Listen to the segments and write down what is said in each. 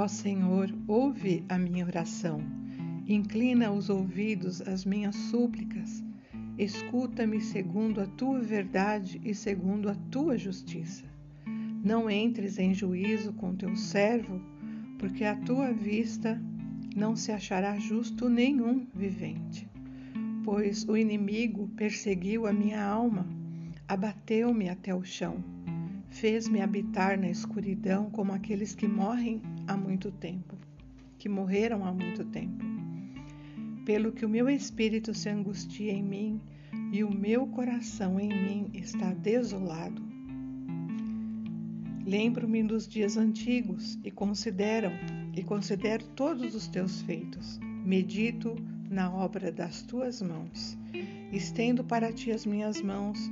Ó Senhor, ouve a minha oração. Inclina os ouvidos às minhas súplicas. Escuta-me segundo a tua verdade e segundo a tua justiça. Não entres em juízo com teu servo, porque à tua vista não se achará justo nenhum vivente. Pois o inimigo perseguiu a minha alma, abateu-me até o chão fez-me habitar na escuridão como aqueles que morrem há muito tempo, que morreram há muito tempo. Pelo que o meu espírito se angustia em mim e o meu coração em mim está desolado. Lembro-me dos dias antigos e considero e considero todos os teus feitos. Medito na obra das tuas mãos. Estendo para ti as minhas mãos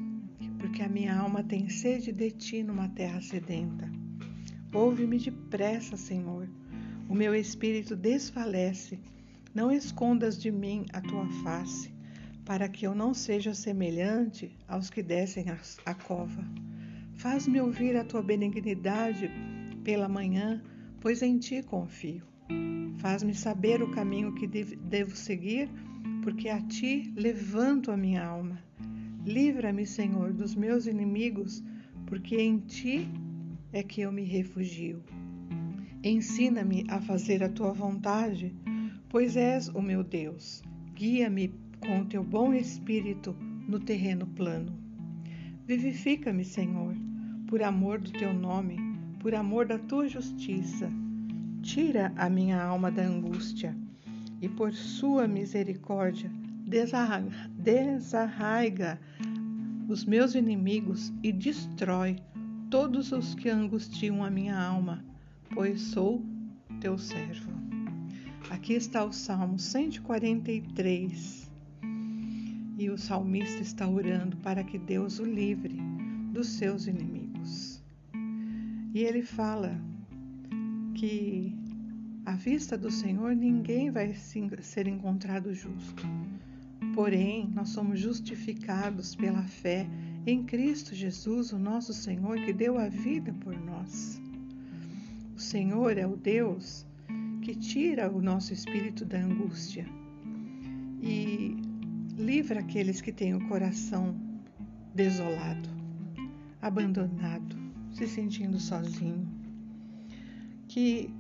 porque a minha alma tem sede de ti numa terra sedenta. Ouve-me depressa, Senhor. O meu espírito desfalece. Não escondas de mim a tua face, para que eu não seja semelhante aos que descem a cova. Faz-me ouvir a tua benignidade pela manhã, pois em ti confio. Faz-me saber o caminho que devo seguir, porque a ti levanto a minha alma. Livra-me, Senhor, dos meus inimigos, porque em ti é que eu me refugio. Ensina-me a fazer a tua vontade, pois és o meu Deus. Guia-me com o teu bom espírito no terreno plano. Vivifica-me, Senhor, por amor do teu nome, por amor da tua justiça. Tira a minha alma da angústia e por sua misericórdia desarraiga os meus inimigos e destrói todos os que angustiam a minha alma, pois sou teu servo. Aqui está o Salmo 143. E o salmista está orando para que Deus o livre dos seus inimigos. E ele fala que à vista do Senhor ninguém vai ser encontrado justo. Porém, nós somos justificados pela fé em Cristo Jesus, o nosso Senhor, que deu a vida por nós. O Senhor é o Deus que tira o nosso espírito da angústia e livra aqueles que têm o coração desolado, abandonado, se sentindo sozinho. Que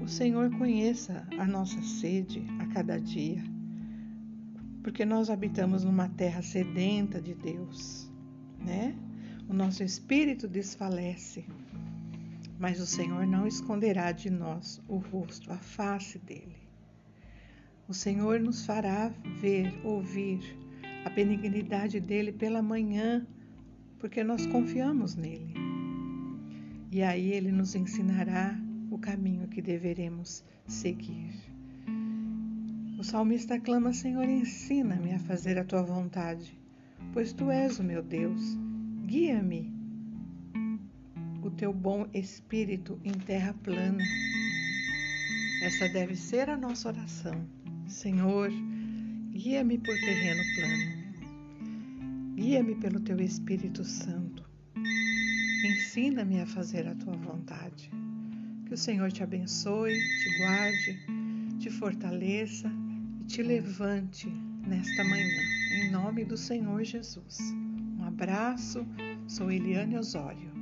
o Senhor conheça a nossa sede a cada dia porque nós habitamos numa terra sedenta de Deus, né? O nosso espírito desfalece, mas o Senhor não esconderá de nós o rosto, a face dele. O Senhor nos fará ver, ouvir a benignidade dele pela manhã, porque nós confiamos nele. E aí ele nos ensinará o caminho que deveremos seguir. O salmista clama: Senhor, ensina-me a fazer a tua vontade, pois tu és o meu Deus. Guia-me o teu bom espírito em terra plana. Essa deve ser a nossa oração. Senhor, guia-me por terreno plano. Guia-me pelo teu Espírito Santo. Ensina-me a fazer a tua vontade. Que o Senhor te abençoe, te guarde, te fortaleça te levante nesta manhã, em nome do Senhor Jesus. Um abraço, sou Eliane Osório.